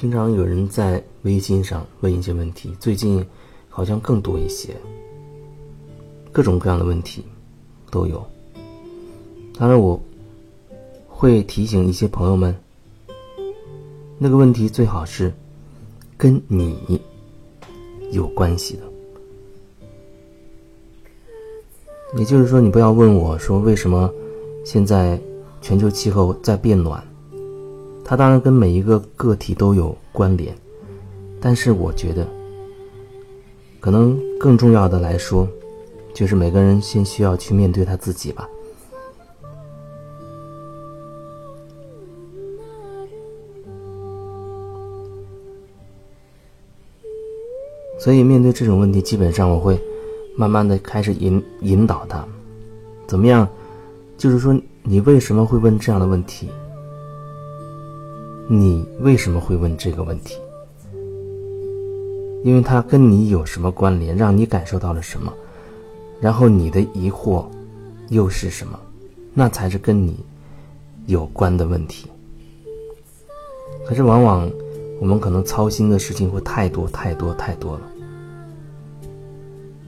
经常有人在微信上问一些问题，最近好像更多一些，各种各样的问题都有。当然，我会提醒一些朋友们，那个问题最好是跟你有关系的。也就是说，你不要问我说为什么现在全球气候在变暖。它当然跟每一个个体都有关联，但是我觉得，可能更重要的来说，就是每个人先需要去面对他自己吧。所以面对这种问题，基本上我会慢慢的开始引引导他，怎么样？就是说，你为什么会问这样的问题？你为什么会问这个问题？因为它跟你有什么关联，让你感受到了什么？然后你的疑惑又是什么？那才是跟你有关的问题。可是往往我们可能操心的事情会太多太多太多了。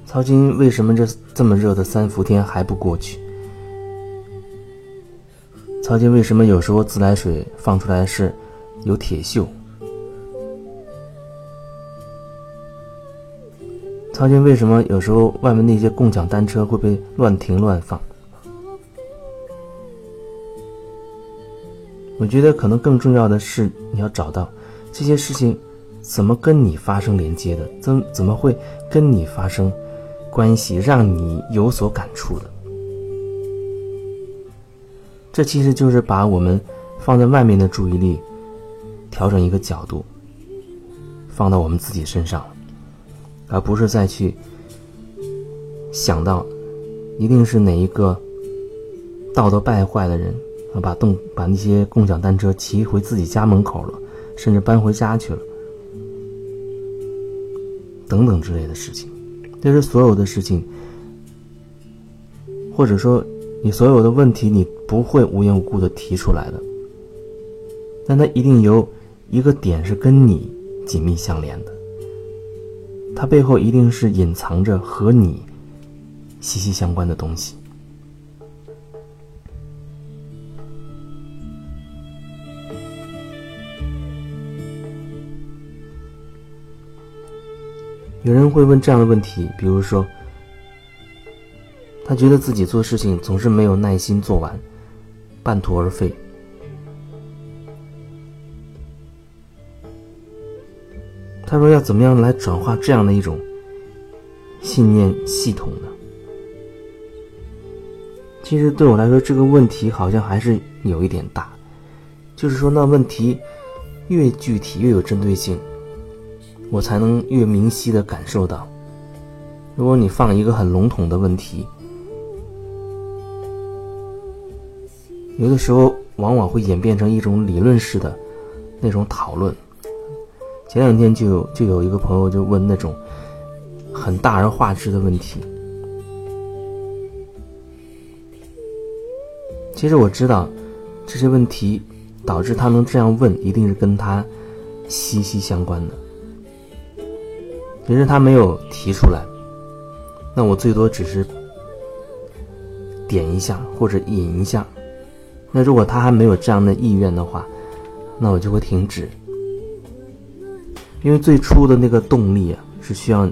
操心为什么这这么热的三伏天还不过去？操心为什么有时候自来水放出来是？有铁锈，操心为什么有时候外面那些共享单车会被乱停乱放？我觉得可能更重要的是你要找到这些事情怎么跟你发生连接的，怎怎么会跟你发生关系，让你有所感触的？这其实就是把我们放在外面的注意力。调整一个角度，放到我们自己身上，而不是再去想到，一定是哪一个道德败坏的人啊，把动把那些共享单车骑回自己家门口了，甚至搬回家去了，等等之类的事情。这是所有的事情，或者说你所有的问题，你不会无缘无故的提出来的，但它一定有。一个点是跟你紧密相连的，它背后一定是隐藏着和你息息相关的东西。有人会问这样的问题，比如说，他觉得自己做事情总是没有耐心做完，半途而废。他说：“要怎么样来转化这样的一种信念系统呢？”其实对我来说，这个问题好像还是有一点大。就是说，那问题越具体、越有针对性，我才能越明晰的感受到。如果你放一个很笼统的问题，有的时候往往会演变成一种理论式的那种讨论。前两天就有就有一个朋友就问那种很大而化之的问题。其实我知道这些问题导致他能这样问，一定是跟他息息相关的。其实他没有提出来，那我最多只是点一下或者引一下。那如果他还没有这样的意愿的话，那我就会停止。因为最初的那个动力啊，是需要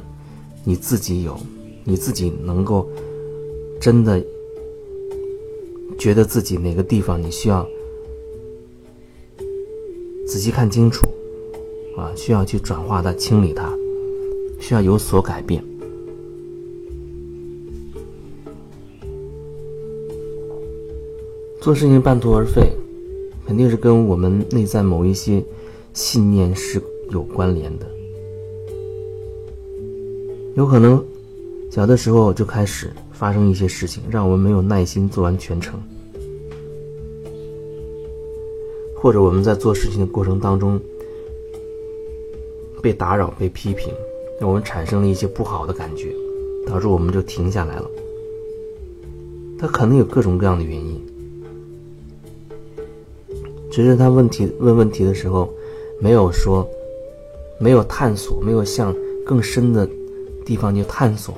你自己有，你自己能够真的觉得自己哪个地方你需要仔细看清楚啊，需要去转化它、清理它，需要有所改变。做事情半途而废，肯定是跟我们内在某一些信念是。有关联的，有可能小的时候就开始发生一些事情，让我们没有耐心做完全程，或者我们在做事情的过程当中被打扰、被批评，让我们产生了一些不好的感觉，导致我们就停下来了。他可能有各种各样的原因，只是他问题问问题的时候。没有说，没有探索，没有向更深的地方去探索。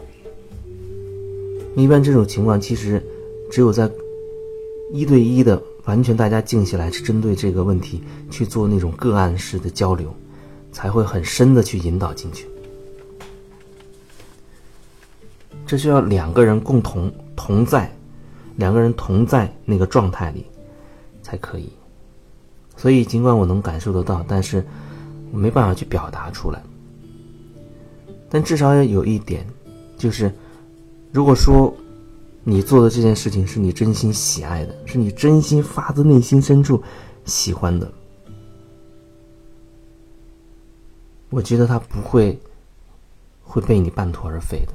一般这种情况，其实只有在一对一的，完全大家静下来，是针对这个问题去做那种个案式的交流，才会很深的去引导进去。这需要两个人共同同在，两个人同在那个状态里才可以。所以，尽管我能感受得到，但是我没办法去表达出来。但至少要有一点，就是。如果说你做的这件事情是你真心喜爱的，是你真心发自内心深处喜欢的，我觉得他不会会被你半途而废的。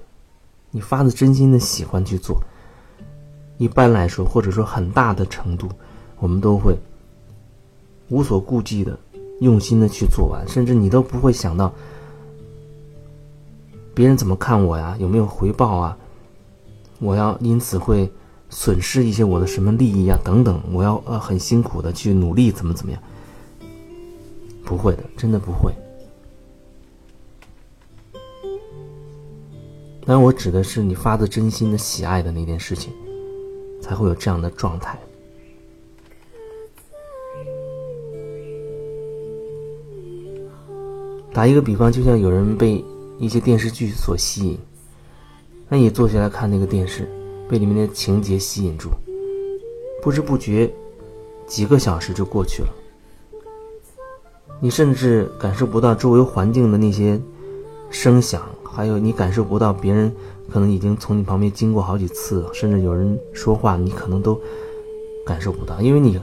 你发自真心的喜欢去做，一般来说，或者说很大的程度，我们都会无所顾忌的用心的去做完，甚至你都不会想到别人怎么看我呀，有没有回报啊。我要因此会损失一些我的什么利益啊？等等，我要呃很辛苦的去努力，怎么怎么样？不会的，真的不会。但我指的是你发自真心的喜爱的那件事情，才会有这样的状态。打一个比方，就像有人被一些电视剧所吸引。那你坐下来看那个电视，被里面的情节吸引住，不知不觉，几个小时就过去了。你甚至感受不到周围环境的那些声响，还有你感受不到别人可能已经从你旁边经过好几次，甚至有人说话，你可能都感受不到，因为你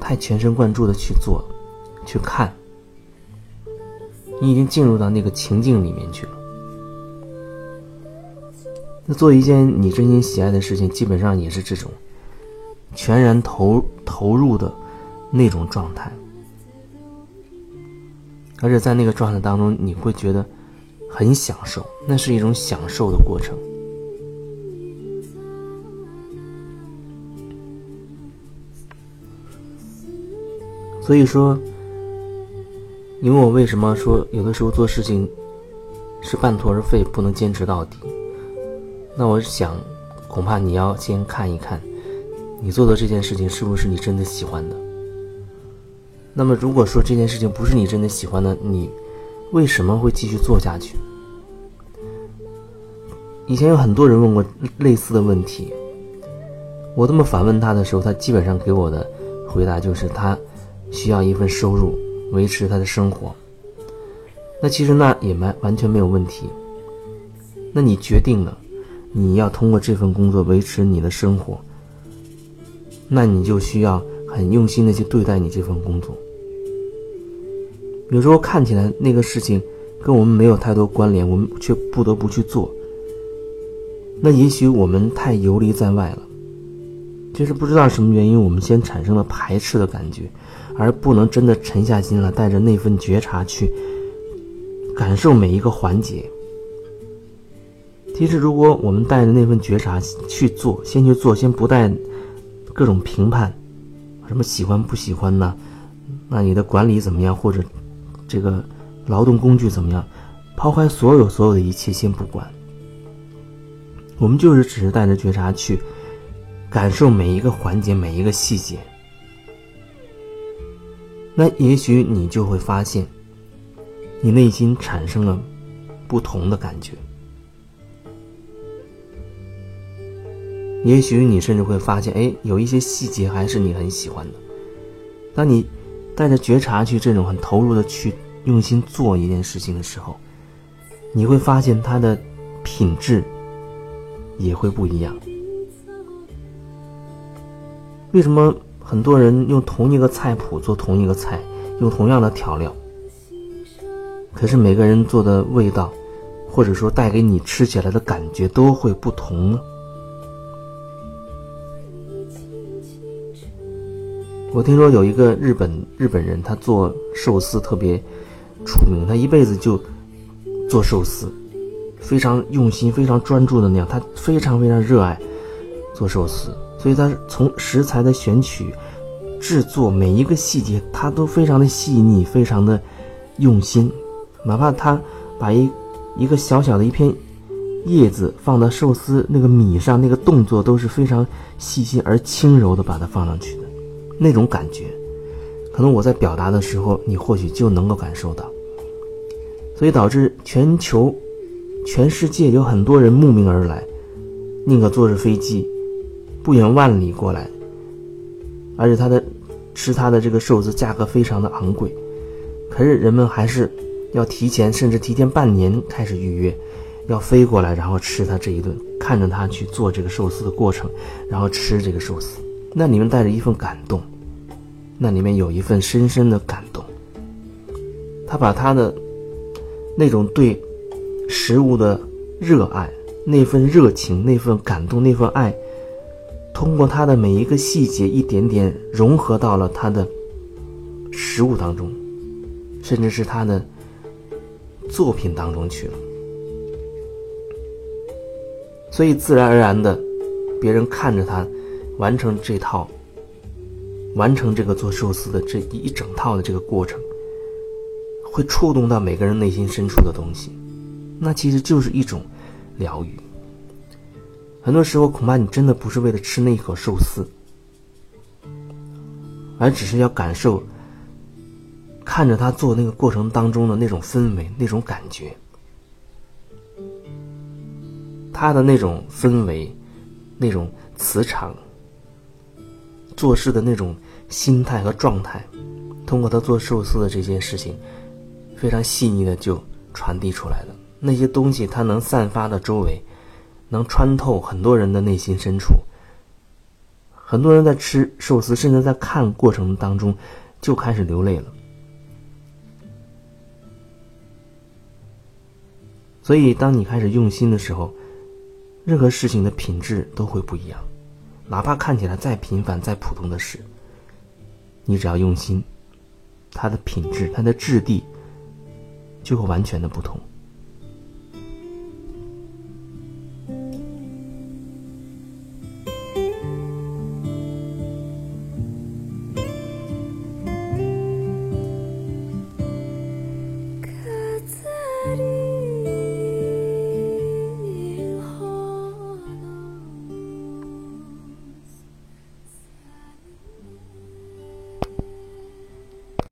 太全神贯注的去做、去看，你已经进入到那个情境里面去了。那做一件你真心喜爱的事情，基本上也是这种全然投投入的那种状态，而且在那个状态当中，你会觉得很享受，那是一种享受的过程。所以说，你问我为什么说有的时候做事情是半途而废，不能坚持到底？那我想，恐怕你要先看一看，你做的这件事情是不是你真的喜欢的。那么，如果说这件事情不是你真的喜欢的，你为什么会继续做下去？以前有很多人问过类似的问题，我这么反问他的时候，他基本上给我的回答就是他需要一份收入维持他的生活。那其实那也完完全没有问题。那你决定了。你要通过这份工作维持你的生活，那你就需要很用心的去对待你这份工作。有时候看起来那个事情跟我们没有太多关联，我们却不得不去做。那也许我们太游离在外了，就是不知道什么原因，我们先产生了排斥的感觉，而不能真的沉下心来，带着那份觉察去感受每一个环节。其实，如果我们带着那份觉察去做，先去做，先不带各种评判，什么喜欢不喜欢呢？那你的管理怎么样，或者这个劳动工具怎么样？抛开所有所有的一切，先不管。我们就是只是带着觉察去感受每一个环节、每一个细节。那也许你就会发现，你内心产生了不同的感觉。也许你甚至会发现，哎，有一些细节还是你很喜欢的。当你带着觉察去这种很投入的去用心做一件事情的时候，你会发现它的品质也会不一样。为什么很多人用同一个菜谱做同一个菜，用同样的调料，可是每个人做的味道，或者说带给你吃起来的感觉都会不同呢？我听说有一个日本日本人，他做寿司特别出名，他一辈子就做寿司，非常用心、非常专注的那样。他非常非常热爱做寿司，所以他从食材的选取、制作每一个细节，他都非常的细腻，非常的用心，哪怕他把一一个小小的一片叶子放到寿司那个米上，那个动作都是非常细心而轻柔的把它放上去的，那种感觉，可能我在表达的时候，你或许就能够感受到。所以导致全球、全世界有很多人慕名而来，宁可坐着飞机不远万里过来，而且他的吃他的这个寿司价格非常的昂贵，可是人们还是要提前，甚至提前半年开始预约，要飞过来，然后吃他这一顿，看着他去做这个寿司的过程，然后吃这个寿司，那里面带着一份感动，那里面有一份深深的感动，他把他的。那种对食物的热爱，那份热情，那份感动，那份爱，通过他的每一个细节，一点点融合到了他的食物当中，甚至是他的作品当中去了。所以，自然而然的，别人看着他完成这套，完成这个做寿司的这一整套的这个过程。会触动到每个人内心深处的东西，那其实就是一种疗愈。很多时候，恐怕你真的不是为了吃那一口寿司，而只是要感受看着他做那个过程当中的那种氛围、那种感觉，他的那种氛围、那种磁场、做事的那种心态和状态，通过他做寿司的这件事情。非常细腻的就传递出来了，那些东西它能散发到周围，能穿透很多人的内心深处。很多人在吃寿司，甚至在看过程当中就开始流泪了。所以，当你开始用心的时候，任何事情的品质都会不一样，哪怕看起来再平凡、再普通的事，你只要用心，它的品质、它的质地。就会完全的不同。